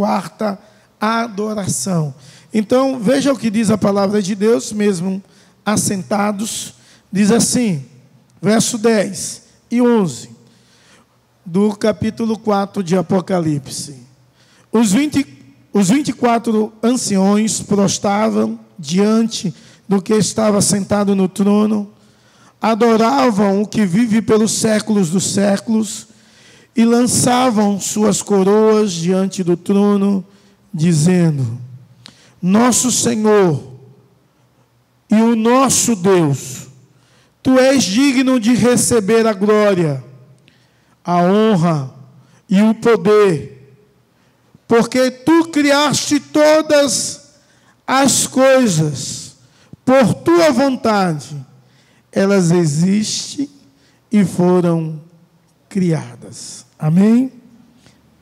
quarta adoração. Então, veja o que diz a palavra de Deus, mesmo assentados, diz assim, verso 10 e 11, do capítulo 4 de Apocalipse. Os, 20, os 24 anciões prostavam diante do que estava sentado no trono, adoravam o que vive pelos séculos dos séculos e lançavam suas coroas diante do trono, dizendo: Nosso Senhor e o nosso Deus, tu és digno de receber a glória, a honra e o poder, porque tu criaste todas as coisas por tua vontade, elas existem e foram criadas. Amém?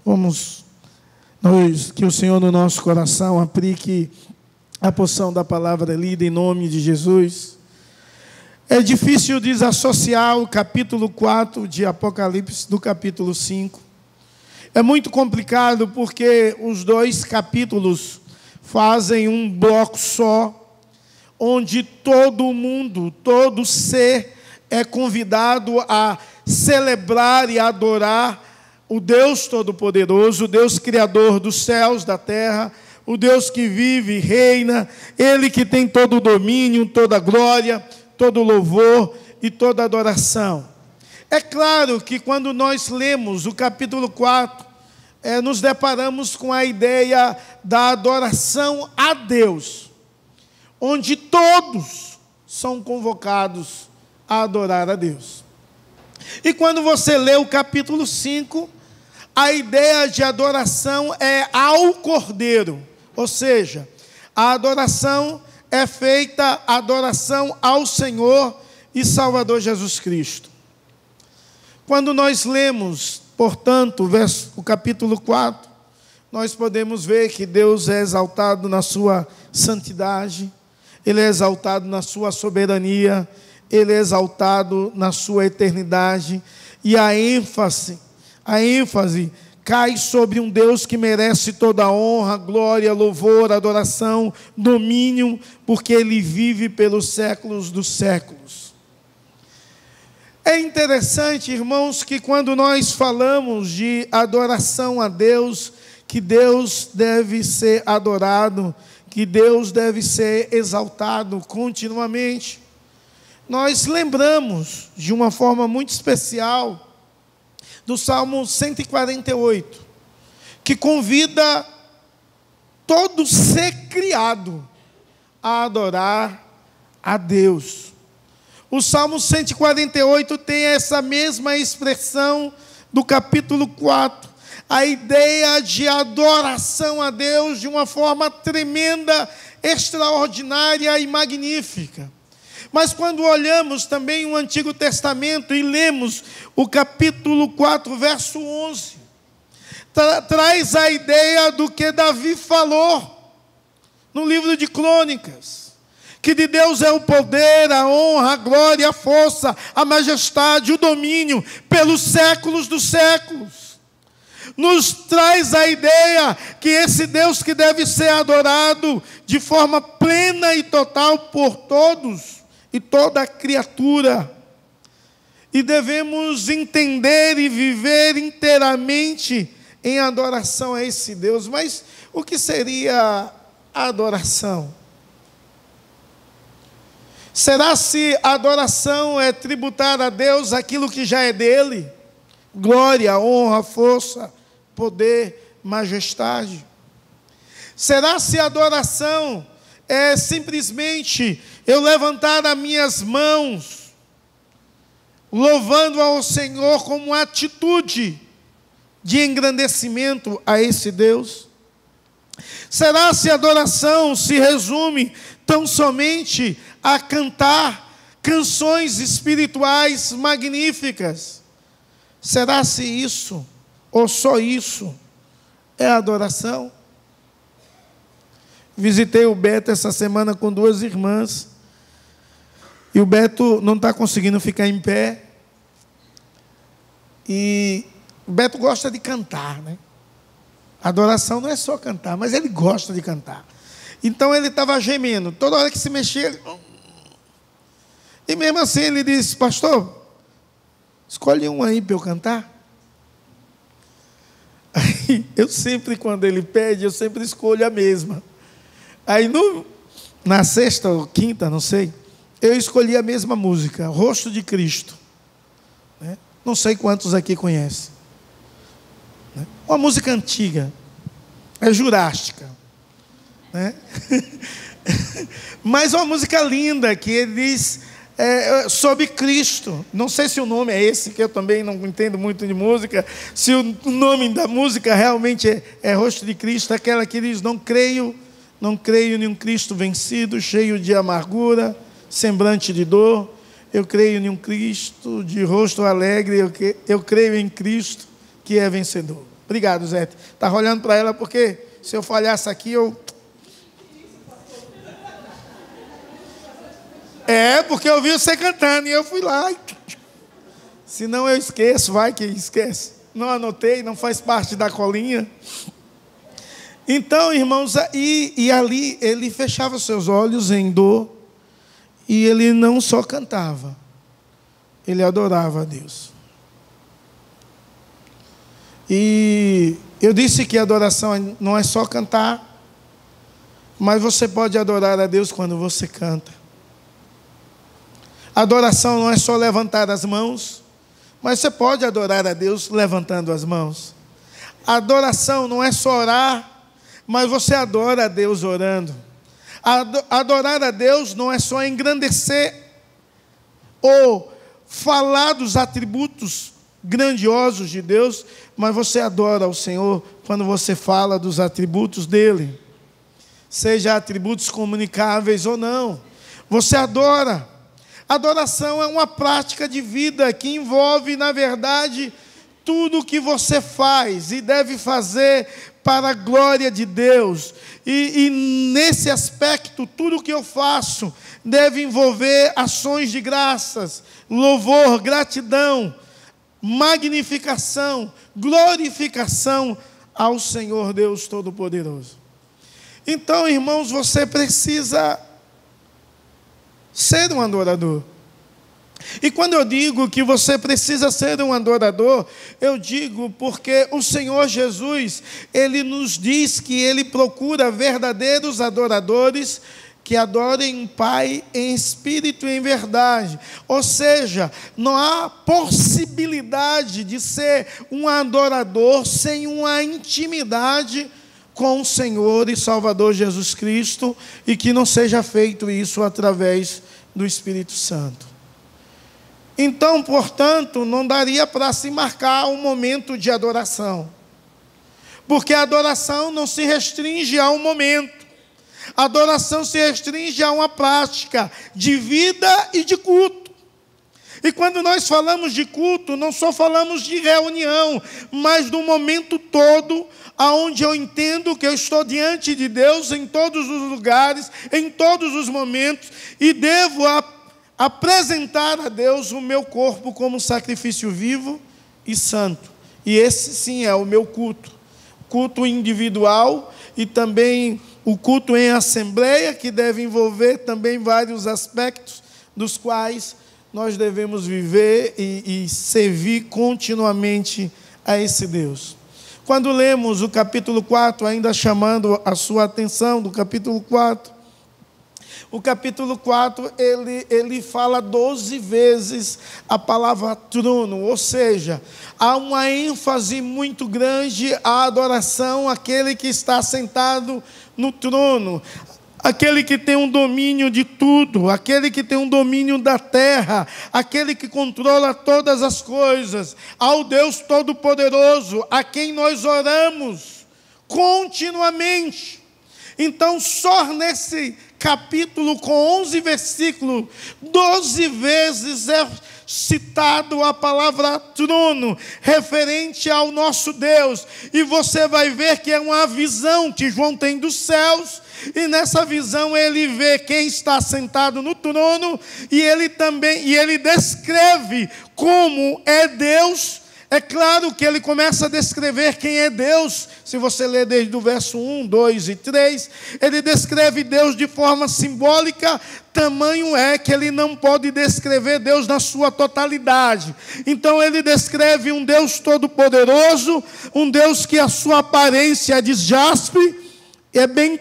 Vamos, nós, que o Senhor no nosso coração aplique a porção da palavra lida em nome de Jesus. É difícil desassociar o capítulo 4 de Apocalipse do capítulo 5. É muito complicado porque os dois capítulos fazem um bloco só, onde todo mundo, todo ser é convidado a celebrar e adorar o Deus Todo-Poderoso, o Deus Criador dos céus, da terra, o Deus que vive e reina, Ele que tem todo o domínio, toda a glória, todo o louvor e toda a adoração. É claro que quando nós lemos o capítulo 4, é, nos deparamos com a ideia da adoração a Deus, onde todos são convocados a adorar a Deus. E quando você lê o capítulo 5, a ideia de adoração é ao Cordeiro. Ou seja, a adoração é feita adoração ao Senhor e Salvador Jesus Cristo. Quando nós lemos, portanto, o, verso, o capítulo 4, nós podemos ver que Deus é exaltado na sua santidade, Ele é exaltado na sua soberania, Ele é exaltado na sua eternidade, e a ênfase, a ênfase cai sobre um Deus que merece toda honra, glória, louvor, adoração, domínio, porque ele vive pelos séculos dos séculos. É interessante, irmãos, que quando nós falamos de adoração a Deus, que Deus deve ser adorado, que Deus deve ser exaltado continuamente, nós lembramos de uma forma muito especial do Salmo 148, que convida todo ser criado a adorar a Deus. O Salmo 148 tem essa mesma expressão do capítulo 4, a ideia de adoração a Deus de uma forma tremenda, extraordinária e magnífica. Mas quando olhamos também o Antigo Testamento e lemos o capítulo 4, verso 11, tra traz a ideia do que Davi falou no livro de Crônicas. Que de Deus é o poder, a honra, a glória, a força, a majestade, o domínio pelos séculos dos séculos. Nos traz a ideia que esse Deus que deve ser adorado de forma plena e total por todos, e toda criatura. E devemos entender e viver inteiramente em adoração a esse Deus. Mas o que seria a adoração? Será se adoração é tributar a Deus aquilo que já é dele? Glória, honra, força, poder, majestade. Será se adoração é simplesmente eu levantar as minhas mãos, louvando ao Senhor como atitude de engrandecimento a esse Deus? Será se a adoração se resume tão somente a cantar canções espirituais magníficas? Será se isso, ou só isso, é adoração? Visitei o Beto essa semana com duas irmãs. E o Beto não está conseguindo ficar em pé. E o Beto gosta de cantar, né? Adoração não é só cantar, mas ele gosta de cantar. Então ele estava gemendo. Toda hora que se mexia, ele... E mesmo assim ele disse, pastor, escolhe um aí para eu cantar. Aí, eu sempre, quando ele pede, eu sempre escolho a mesma. Aí no, na sexta ou quinta, não sei, eu escolhi a mesma música, Rosto de Cristo. Né? Não sei quantos aqui conhecem. Né? Uma música antiga, é jurástica. Né? Mas uma música linda que ele diz é, sobre Cristo. Não sei se o nome é esse, que eu também não entendo muito de música. Se o nome da música realmente é, é Rosto de Cristo, aquela que diz: Não creio, não creio em um Cristo vencido, cheio de amargura, semblante de dor. Eu creio em um Cristo de rosto alegre, eu, eu creio em Cristo que é vencedor. Obrigado, Zé. Está olhando para ela porque se eu falhasse aqui, eu É, porque eu vi você cantando e eu fui lá. Se não eu esqueço, vai que esquece. Não anotei, não faz parte da colinha. Então, irmãos, e, e ali ele fechava seus olhos em dor e ele não só cantava, ele adorava a Deus. E eu disse que adoração não é só cantar, mas você pode adorar a Deus quando você canta. Adoração não é só levantar as mãos, mas você pode adorar a Deus levantando as mãos. Adoração não é só orar, mas você adora a Deus orando. Adorar a Deus não é só engrandecer ou falar dos atributos grandiosos de Deus, mas você adora o Senhor quando você fala dos atributos dele, seja atributos comunicáveis ou não. Você adora. Adoração é uma prática de vida que envolve, na verdade, tudo que você faz e deve fazer para a glória de Deus. E, e nesse aspecto, tudo que eu faço deve envolver ações de graças, louvor, gratidão, magnificação, glorificação ao Senhor Deus Todo-Poderoso. Então, irmãos, você precisa ser um adorador. E quando eu digo que você precisa ser um adorador, eu digo porque o Senhor Jesus, ele nos diz que ele procura verdadeiros adoradores que adorem o Pai em espírito e em verdade. Ou seja, não há possibilidade de ser um adorador sem uma intimidade com o Senhor e Salvador Jesus Cristo e que não seja feito isso através do Espírito Santo. Então, portanto, não daria para se marcar um momento de adoração. Porque a adoração não se restringe a um momento. A adoração se restringe a uma prática de vida e de culto. E quando nós falamos de culto, não só falamos de reunião, mas do momento todo aonde eu entendo que eu estou diante de Deus em todos os lugares, em todos os momentos, e devo ap apresentar a Deus o meu corpo como sacrifício vivo e santo. E esse sim é o meu culto. Culto individual e também o culto em assembleia, que deve envolver também vários aspectos dos quais nós devemos viver e, e servir continuamente a esse Deus. Quando lemos o capítulo 4, ainda chamando a sua atenção do capítulo 4, o capítulo 4, ele, ele fala 12 vezes a palavra trono, ou seja, há uma ênfase muito grande à adoração àquele que está sentado no trono aquele que tem um domínio de tudo, aquele que tem um domínio da terra, aquele que controla todas as coisas, ao Deus Todo-Poderoso, a quem nós oramos continuamente. Então, só nesse capítulo com 11 versículos, 12 vezes é citado a palavra trono, referente ao nosso Deus, e você vai ver que é uma visão que João tem dos céus, e nessa visão ele vê quem está sentado no trono, e ele também, e ele descreve como é Deus é claro que ele começa a descrever quem é Deus. Se você ler desde o verso 1, 2 e 3, ele descreve Deus de forma simbólica, tamanho é que ele não pode descrever Deus na sua totalidade. Então ele descreve um Deus todo-poderoso, um Deus que a sua aparência é de jaspe, é bem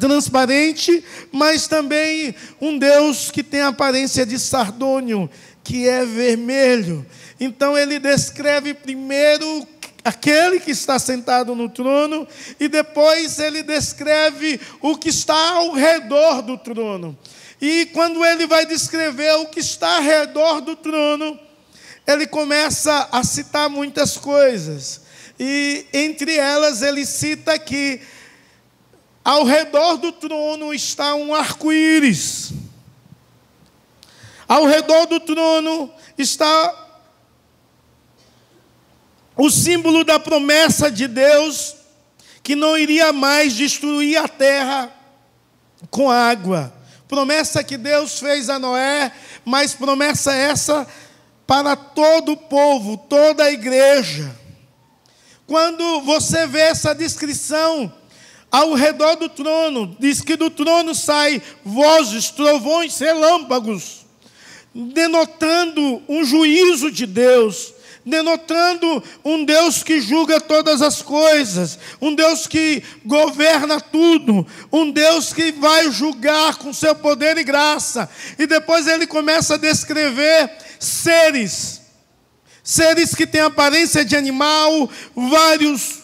transparente, mas também um Deus que tem a aparência de sardônio, que é vermelho. Então ele descreve primeiro aquele que está sentado no trono e depois ele descreve o que está ao redor do trono. E quando ele vai descrever o que está ao redor do trono, ele começa a citar muitas coisas. E entre elas ele cita que ao redor do trono está um arco-íris. Ao redor do trono está o símbolo da promessa de Deus que não iria mais destruir a terra com água. Promessa que Deus fez a Noé, mas promessa essa para todo o povo, toda a igreja. Quando você vê essa descrição ao redor do trono, diz que do trono sai vozes, trovões, relâmpagos, denotando um juízo de Deus denotando um Deus que julga todas as coisas, um Deus que governa tudo, um Deus que vai julgar com seu poder e graça. E depois ele começa a descrever seres, seres que têm aparência de animal, vários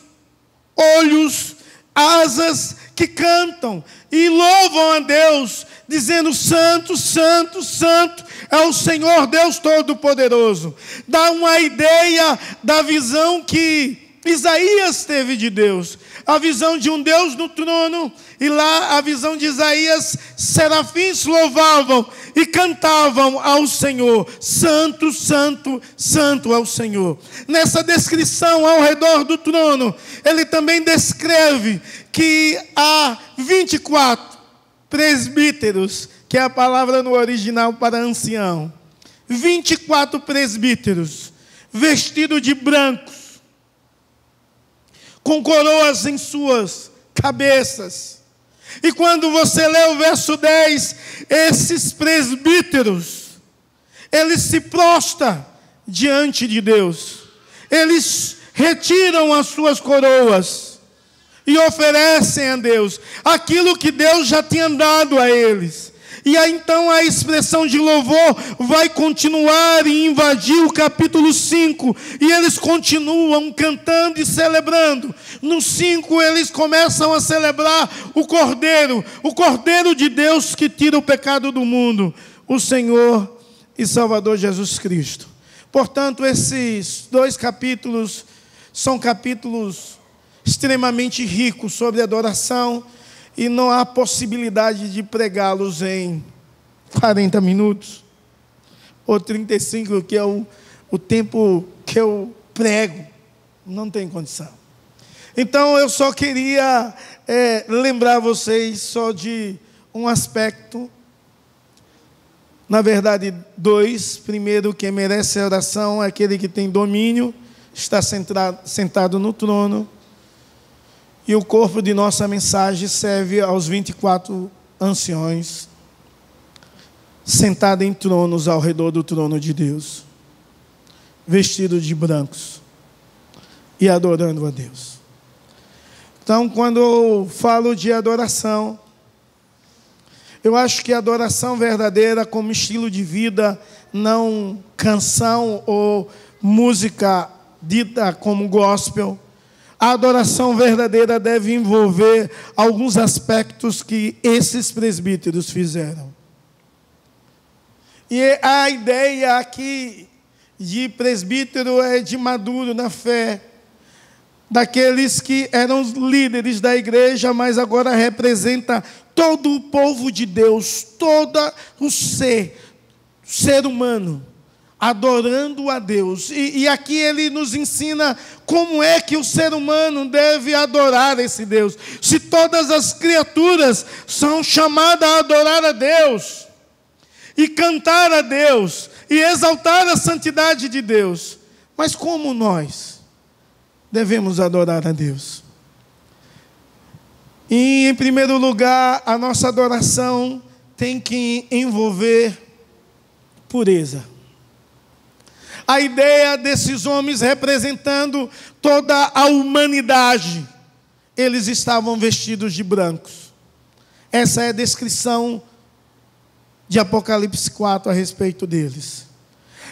olhos, asas, que cantam e louvam a Deus, dizendo: Santo, Santo, Santo é o Senhor Deus Todo-Poderoso. Dá uma ideia da visão que Isaías teve de Deus. A visão de um Deus no trono, e lá a visão de Isaías, serafins louvavam e cantavam ao Senhor: Santo, Santo, Santo é o Senhor. Nessa descrição ao redor do trono, ele também descreve que há 24 presbíteros que é a palavra no original para ancião. 24 presbíteros, vestidos de brancos, com coroas em suas cabeças. E quando você lê o verso 10, esses presbíteros, eles se prostam diante de Deus, eles retiram as suas coroas e oferecem a Deus aquilo que Deus já tinha dado a eles. E aí então a expressão de louvor vai continuar e invadir o capítulo 5. E eles continuam cantando e celebrando. No 5 eles começam a celebrar o Cordeiro, o Cordeiro de Deus que tira o pecado do mundo, o Senhor e Salvador Jesus Cristo. Portanto, esses dois capítulos são capítulos extremamente ricos sobre adoração e não há possibilidade de pregá-los em 40 minutos ou 35, que é o, o tempo que eu prego. Não tem condição. Então eu só queria é, lembrar vocês só de um aspecto. Na verdade, dois. Primeiro, quem merece a oração é aquele que tem domínio, está sentado no trono. E o corpo de nossa mensagem serve aos 24 anciões, sentados em tronos ao redor do trono de Deus, vestidos de brancos e adorando a Deus. Então, quando eu falo de adoração, eu acho que adoração verdadeira, como estilo de vida, não canção ou música dita como gospel, a adoração verdadeira deve envolver alguns aspectos que esses presbíteros fizeram. E a ideia aqui de presbítero é de maduro na fé, daqueles que eram líderes da igreja, mas agora representa todo o povo de Deus, todo o ser, ser humano adorando a Deus. E, e, aqui ele nos ensina como é que o ser humano deve adorar esse Deus. Se todas as criaturas são chamadas a adorar a Deus, e cantar a Deus, e exaltar a santidade de Deus, Mas como nós devemos adorar a Deus? E, em primeiro lugar, a nossa adoração tem que envolver pureza. A ideia desses homens representando toda a humanidade, eles estavam vestidos de brancos. Essa é a descrição de Apocalipse 4 a respeito deles.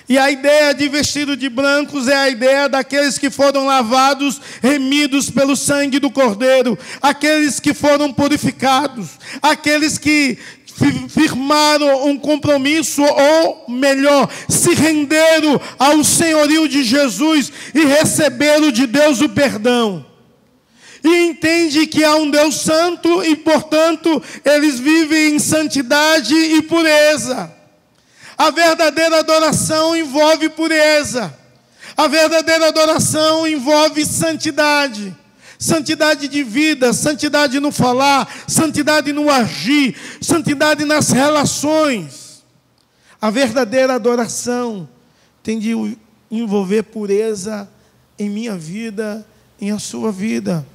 E a ideia de vestido de brancos é a ideia daqueles que foram lavados, remidos pelo sangue do Cordeiro, aqueles que foram purificados, aqueles que firmaram um compromisso, ou melhor, se renderam ao senhorio de Jesus e receberam de Deus o perdão. E entende que há um Deus santo e, portanto, eles vivem em santidade e pureza. A verdadeira adoração envolve pureza. A verdadeira adoração envolve santidade santidade de vida, santidade no falar, santidade no agir, santidade nas relações. A verdadeira adoração tem de envolver pureza em minha vida, em a sua vida.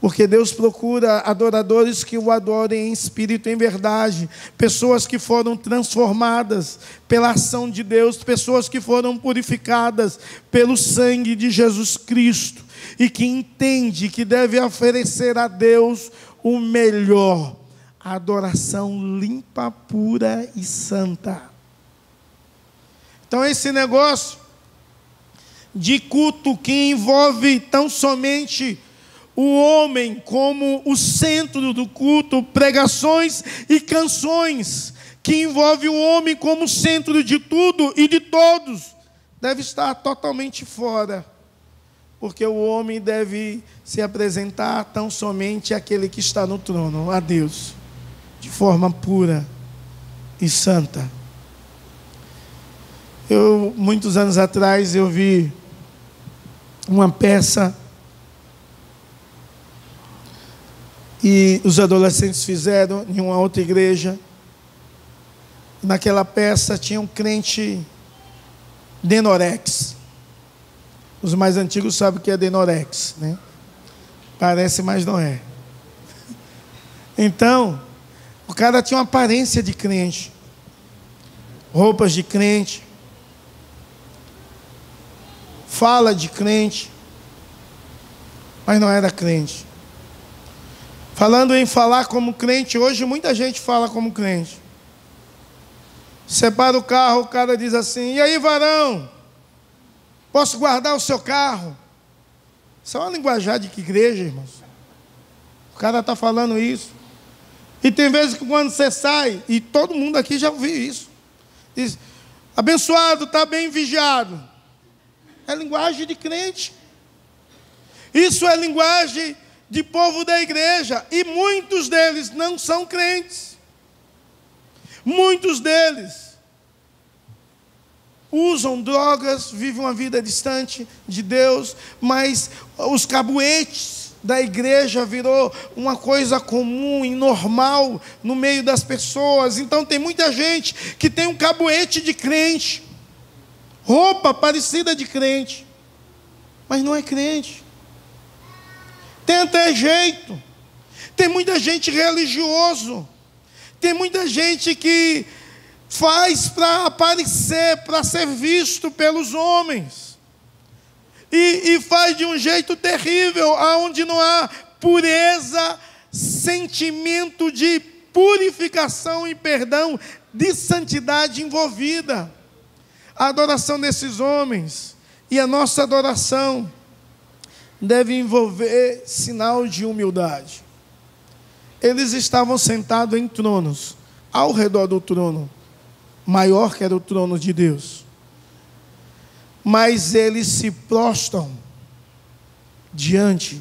Porque Deus procura adoradores que o adorem em espírito e em verdade, pessoas que foram transformadas pela ação de Deus, pessoas que foram purificadas pelo sangue de Jesus Cristo e que entende que deve oferecer a Deus o melhor, a adoração limpa, pura e santa. Então, esse negócio de culto que envolve tão somente o homem como o centro do culto, pregações e canções, que envolve o homem como centro de tudo e de todos, deve estar totalmente fora porque o homem deve se apresentar tão somente àquele que está no trono, a Deus, de forma pura e santa. Eu, muitos anos atrás, eu vi uma peça e os adolescentes fizeram em uma outra igreja. Naquela peça tinha um crente denorex. Os mais antigos sabem que é Denorex, né? Parece, mas não é. Então, o cara tinha uma aparência de crente, roupas de crente, fala de crente, mas não era crente. Falando em falar como crente, hoje muita gente fala como crente. Separa o carro, o cara diz assim: e aí, varão? Posso guardar o seu carro? Isso é uma linguajar de que igreja, irmãos? O cara está falando isso. E tem vezes que quando você sai, e todo mundo aqui já ouviu isso, diz: abençoado, está bem vigiado. É linguagem de crente. Isso é linguagem de povo da igreja. E muitos deles não são crentes. Muitos deles usam drogas, vivem uma vida distante de Deus, mas os cabuetes da igreja virou uma coisa comum e normal no meio das pessoas. Então tem muita gente que tem um cabuete de crente, roupa parecida de crente, mas não é crente. Tem até jeito. Tem muita gente religioso. Tem muita gente que faz para aparecer, para ser visto pelos homens. E, e, faz de um jeito terrível, aonde não há pureza, sentimento de purificação e perdão, de santidade envolvida. A adoração desses homens e a nossa adoração deve envolver sinal de humildade. Eles estavam sentados em tronos, ao redor do trono maior que era o trono de Deus. Mas eles se prostram diante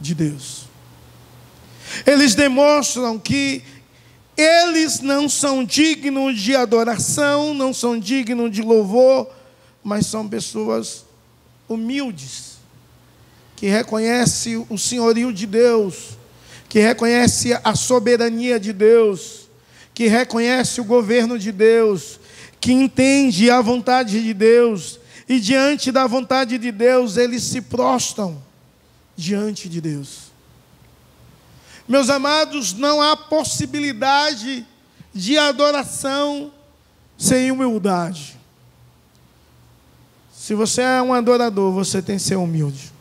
de Deus. Eles demonstram que eles não são dignos de adoração, não são dignos de louvor, mas são pessoas humildes, que reconhecem o senhorio de Deus, que reconhecem a soberania de Deus que reconhece o governo de Deus, que entende a vontade de Deus e diante da vontade de Deus, eles se prostram diante de Deus. Meus amados, não há possibilidade de adoração sem humildade. Se você é um adorador, você tem que ser humilde.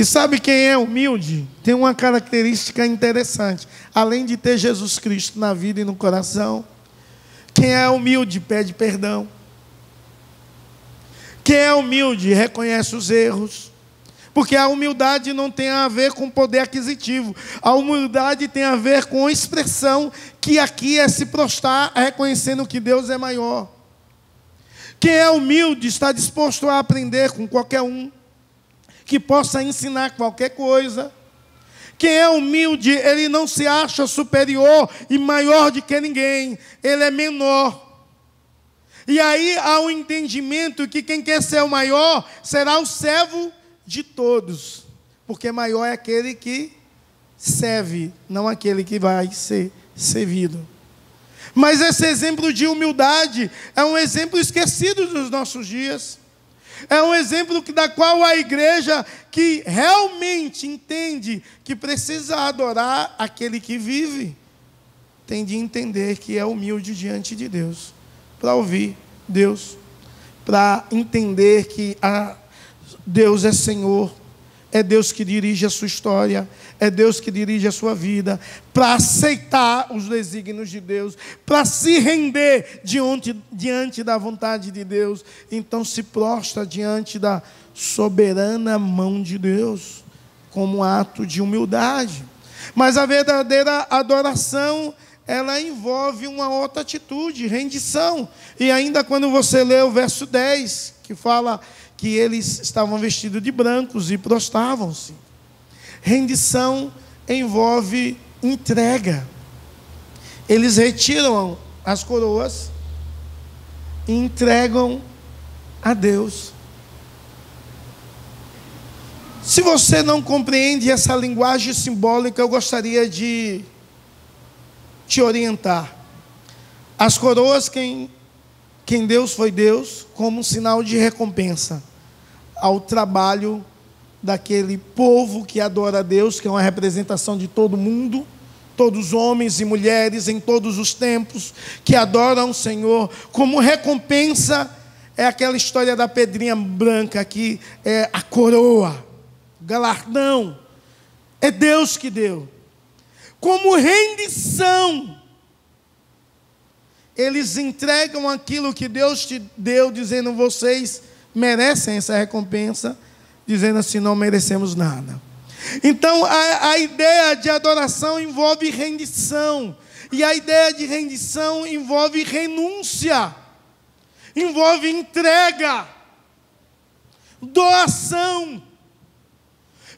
E sabe quem é humilde? Tem uma característica interessante. Além de ter Jesus Cristo na vida e no coração, quem é humilde pede perdão. Quem é humilde reconhece os erros. Porque a humildade não tem a ver com poder aquisitivo. A humildade tem a ver com expressão que aqui é se prostrar reconhecendo que Deus é maior. Quem é humilde está disposto a aprender com qualquer um que possa ensinar qualquer coisa. Quem é humilde, ele não se acha superior e maior do que ninguém, ele é menor. E aí há um entendimento que quem quer ser o maior será o servo de todos, porque maior é aquele que serve, não aquele que vai ser servido. Mas esse exemplo de humildade é um exemplo esquecido dos nossos dias. É um exemplo da qual a igreja que realmente entende que precisa adorar aquele que vive, tem de entender que é humilde diante de Deus, para ouvir Deus, para entender que a Deus é Senhor, é Deus que dirige a sua história, é Deus que dirige a sua vida, para aceitar os desígnios de Deus, para se render diante, diante da vontade de Deus. Então se prostra diante da soberana mão de Deus, como um ato de humildade. Mas a verdadeira adoração, ela envolve uma outra atitude, rendição. E ainda quando você lê o verso 10, que fala que eles estavam vestidos de brancos e prostravam-se. Rendição envolve entrega. Eles retiram as coroas e entregam a Deus. Se você não compreende essa linguagem simbólica, eu gostaria de te orientar. As coroas, quem, quem Deus foi Deus, como um sinal de recompensa ao trabalho daquele povo que adora a Deus, que é uma representação de todo mundo, todos homens e mulheres em todos os tempos que adoram o Senhor, como recompensa é aquela história da pedrinha branca que é a coroa, galardão. É Deus que deu. Como rendição, eles entregam aquilo que Deus te deu, dizendo: vocês merecem essa recompensa, dizendo assim: não merecemos nada. Então, a, a ideia de adoração envolve rendição, e a ideia de rendição envolve renúncia, envolve entrega, doação.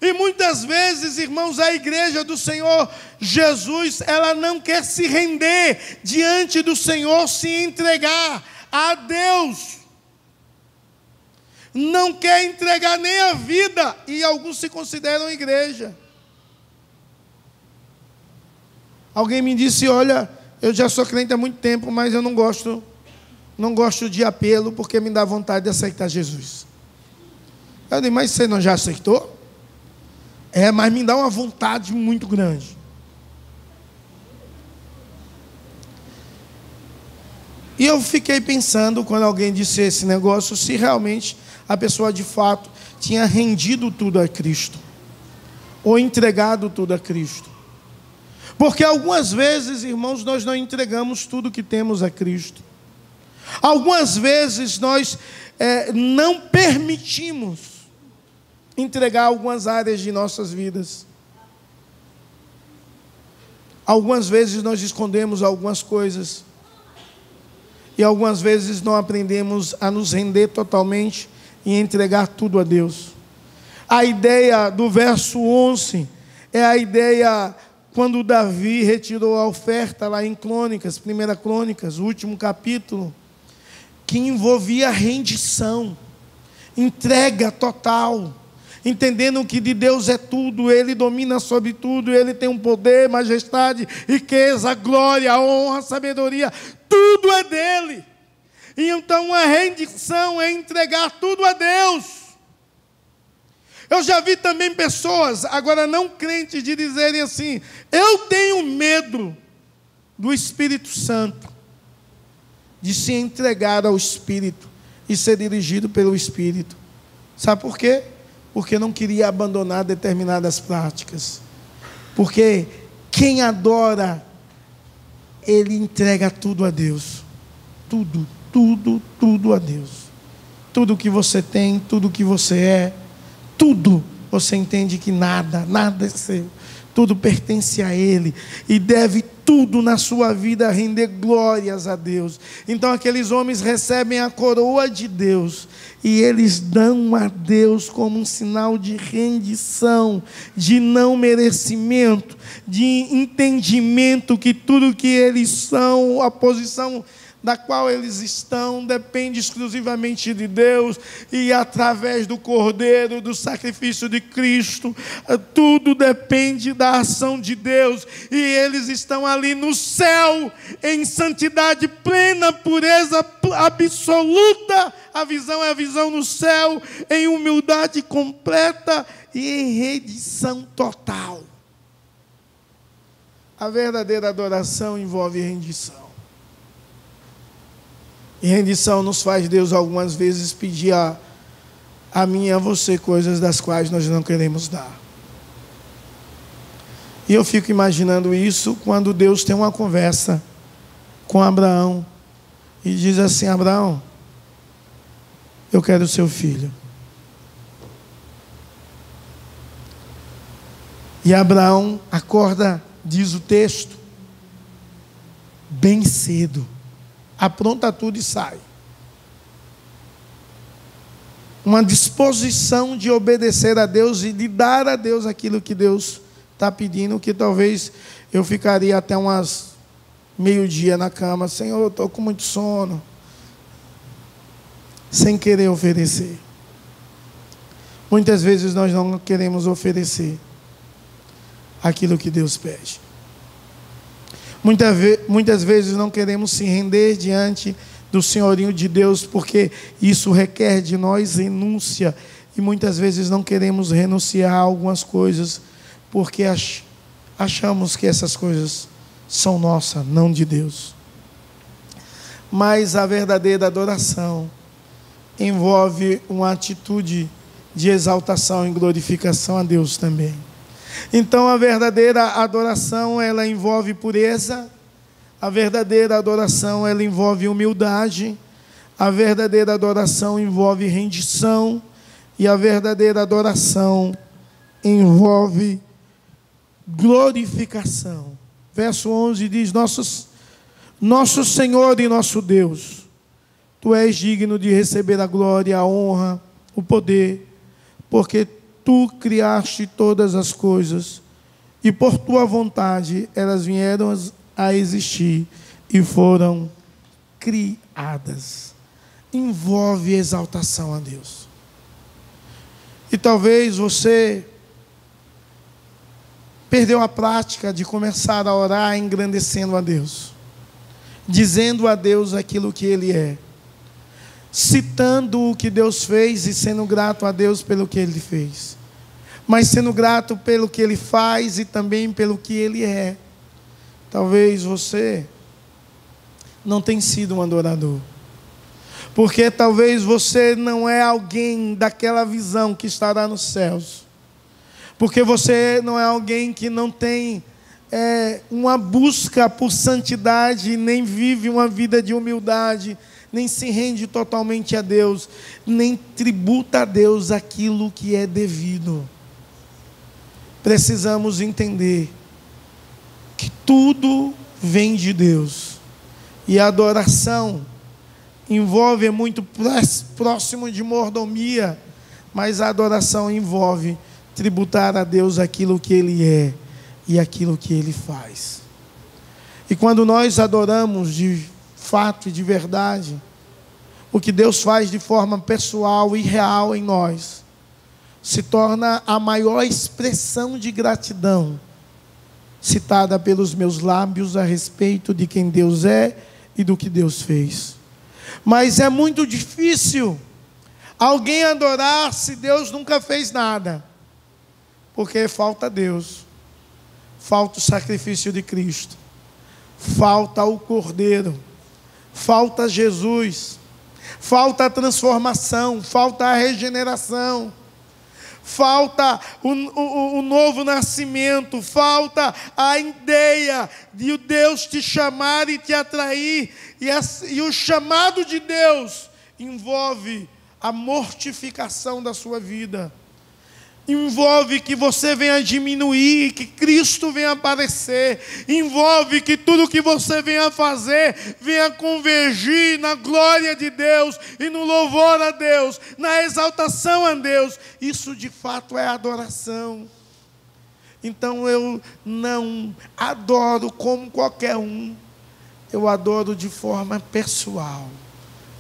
E muitas vezes, irmãos, a igreja do Senhor Jesus, ela não quer se render diante do Senhor, se entregar a Deus não quer entregar nem a vida, e alguns se consideram igreja. Alguém me disse: Olha, eu já sou crente há muito tempo, mas eu não gosto, não gosto de apelo, porque me dá vontade de aceitar Jesus. Eu disse: Mas você não já aceitou? É, mas me dá uma vontade muito grande. E eu fiquei pensando, quando alguém disse esse negócio, se realmente a pessoa de fato tinha rendido tudo a Cristo, ou entregado tudo a Cristo. Porque algumas vezes, irmãos, nós não entregamos tudo que temos a Cristo. Algumas vezes nós é, não permitimos entregar algumas áreas de nossas vidas. Algumas vezes nós escondemos algumas coisas. E algumas vezes não aprendemos a nos render totalmente e entregar tudo a Deus. A ideia do verso 11 é a ideia quando Davi retirou a oferta lá em Crônicas, primeira Crônicas, último capítulo, que envolvia rendição, entrega total, entendendo que de Deus é tudo, Ele domina sobre tudo, Ele tem um poder, majestade, riqueza, glória, honra, sabedoria, tudo é dele. E então a rendição é entregar tudo a Deus. Eu já vi também pessoas, agora não crentes, de dizerem assim: eu tenho medo do Espírito Santo, de se entregar ao Espírito e ser dirigido pelo Espírito. Sabe por quê? Porque não queria abandonar determinadas práticas. Porque quem adora, ele entrega tudo a Deus. Tudo, tudo, tudo a Deus. Tudo que você tem, tudo que você é, tudo, você entende que nada, nada é seu. Tudo pertence a Ele e deve tudo na sua vida render glórias a Deus. Então aqueles homens recebem a coroa de Deus e eles dão a Deus como um sinal de rendição, de não merecimento, de entendimento que tudo que eles são, a posição da qual eles estão depende exclusivamente de Deus e através do Cordeiro, do sacrifício de Cristo, tudo depende da ação de Deus e eles estão ali no céu em santidade plena, pureza absoluta. A visão é a visão no céu, em humildade completa e em redição total. A verdadeira adoração envolve rendição. E rendição nos faz Deus algumas vezes pedir a, a mim e a você coisas das quais nós não queremos dar. E eu fico imaginando isso quando Deus tem uma conversa com Abraão e diz assim: Abraão, eu quero o seu filho. E Abraão acorda, diz o texto, bem cedo apronta tudo e sai. Uma disposição de obedecer a Deus e de dar a Deus aquilo que Deus está pedindo, que talvez eu ficaria até umas meio-dia na cama, Senhor, estou com muito sono, sem querer oferecer. Muitas vezes nós não queremos oferecer aquilo que Deus pede. Muitas, muitas vezes não queremos se render diante do senhorinho de Deus, porque isso requer de nós renúncia. E muitas vezes não queremos renunciar a algumas coisas, porque achamos que essas coisas são nossas, não de Deus. Mas a verdadeira adoração envolve uma atitude de exaltação e glorificação a Deus também. Então a verdadeira adoração, ela envolve pureza, a verdadeira adoração, ela envolve humildade, a verdadeira adoração envolve rendição. E a verdadeira adoração envolve glorificação. Verso 11 diz: Nosso, nosso Senhor e nosso Deus, Tu és digno de receber a glória, a honra, o poder, porque tu criaste todas as coisas, e por tua vontade elas vieram a existir e foram criadas. Envolve exaltação a Deus. E talvez você perdeu a prática de começar a orar engrandecendo a Deus, dizendo a Deus aquilo que Ele é citando o que Deus fez e sendo grato a Deus pelo que Ele fez, mas sendo grato pelo que Ele faz e também pelo que Ele é. Talvez você não tenha sido um adorador, porque talvez você não é alguém daquela visão que estará nos céus, porque você não é alguém que não tem é, uma busca por santidade, nem vive uma vida de humildade nem se rende totalmente a Deus, nem tributa a Deus aquilo que é devido. Precisamos entender que tudo vem de Deus. E a adoração envolve é muito próximo de mordomia, mas a adoração envolve tributar a Deus aquilo que Ele é e aquilo que Ele faz. E quando nós adoramos de fato e de verdade, o que Deus faz de forma pessoal e real em nós, se torna a maior expressão de gratidão citada pelos meus lábios a respeito de quem Deus é e do que Deus fez. Mas é muito difícil alguém adorar se Deus nunca fez nada. Porque falta Deus, falta o sacrifício de Cristo, falta o Cordeiro, falta Jesus, falta a transformação, falta a regeneração. Falta o, o, o, novo nascimento, falta a ideia de o Deus te chamar e te atrair, e, a, e o chamado de Deus envolve a mortificação da sua vida envolve que você venha diminuir, que Cristo venha aparecer, envolve que tudo que você venha fazer venha convergir na glória de Deus e no louvor a Deus, na exaltação a Deus. Isso de fato é adoração. Então eu não adoro como qualquer um, eu adoro de forma pessoal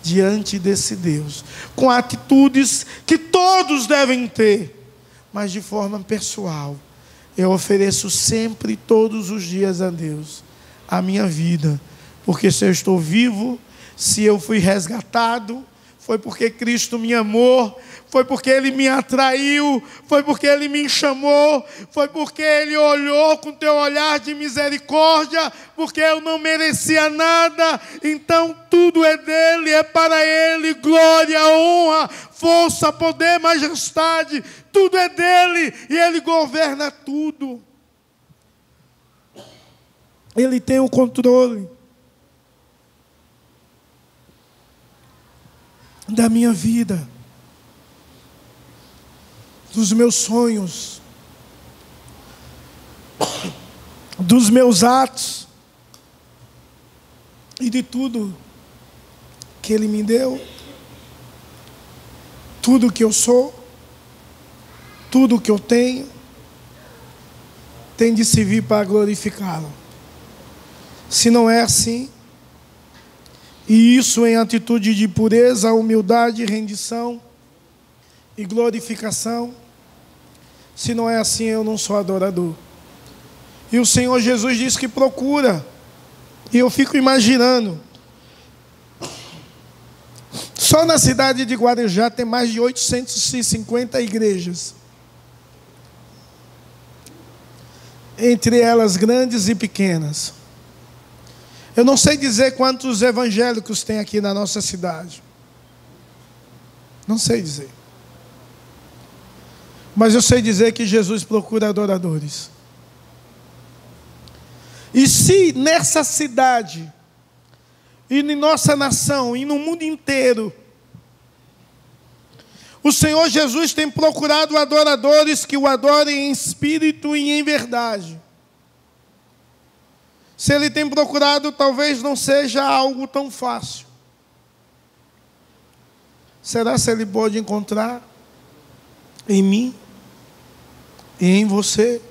diante desse Deus, com atitudes que todos devem ter mas de forma pessoal. Eu ofereço sempre, todos os dias a Deus, a minha vida, porque se eu estou vivo, se eu fui resgatado, foi porque Cristo me amou, foi porque Ele me atraiu, foi porque Ele me chamou, foi porque Ele olhou com teu olhar de misericórdia, porque eu não merecia nada, então tudo é dele, é para Ele, glória, honra, força, poder, majestade, tudo é dele e Ele governa tudo. Ele tem o controle da minha vida dos meus sonhos, dos meus atos e de tudo que Ele me deu, tudo que eu sou, tudo que eu tenho, tem de servir para glorificá-lo. Se não é assim, e isso em atitude de pureza, humildade, rendição e glorificação, se não é assim, eu não sou adorador. E o Senhor Jesus diz que procura. E eu fico imaginando. Só na cidade de Guarujá tem mais de 850 igrejas. Entre elas grandes e pequenas. Eu não sei dizer quantos evangélicos tem aqui na nossa cidade. Não sei dizer. Mas eu sei dizer que Jesus procura adoradores. E se nessa cidade, e em nossa nação, e no mundo inteiro, o Senhor Jesus tem procurado adoradores que o adorem em espírito e em verdade. Se ele tem procurado, talvez não seja algo tão fácil. Será se ele pode encontrar em mim? e em você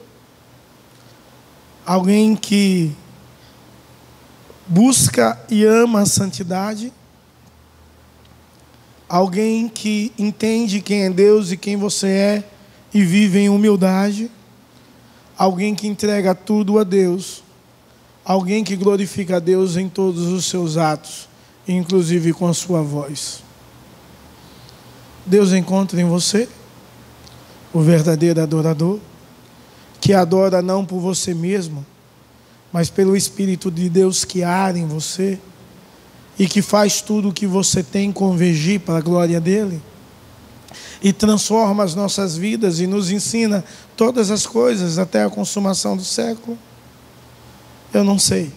alguém que busca e ama a santidade, alguém que entende quem é Deus e quem você é e vive em humildade, alguém que entrega tudo a Deus, alguém que glorifica a Deus em todos os seus atos, inclusive com a sua voz. Deus encontra em você o verdadeiro adorador, que adora não por você mesmo, mas pelo Espírito de Deus que há em você e que faz tudo o que você tem convergir para a glória dele e transforma as nossas vidas e nos ensina todas as coisas até a consumação do século. Eu não sei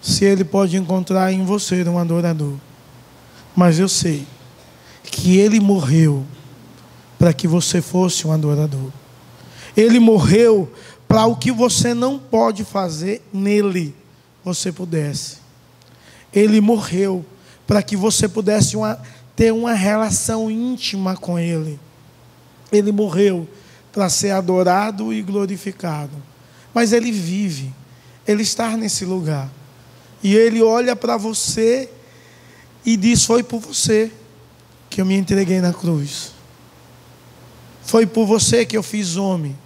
se ele pode encontrar em você um adorador, mas eu sei que ele morreu para que você fosse um adorador. Ele morreu para o que você não pode fazer nele, você pudesse. Ele morreu para que você pudesse uma, ter uma relação íntima com Ele. Ele morreu para ser adorado e glorificado. Mas Ele vive, Ele está nesse lugar. E Ele olha para você e diz: Foi por você que eu me entreguei na cruz. Foi por você que eu fiz homem,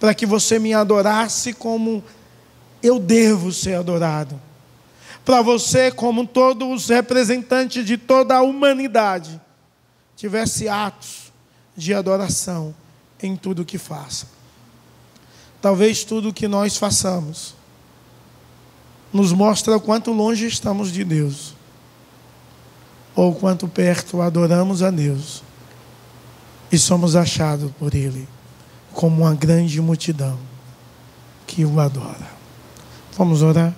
para que você me adorasse como eu devo ser adorado, para você, como todos os representantes de toda a humanidade, tivesse atos de adoração em tudo que faça. Talvez tudo que nós façamos nos mostra o quanto longe estamos de Deus, ou quanto perto adoramos a Deus e somos achados por Ele como uma grande multidão que o adora. Vamos orar?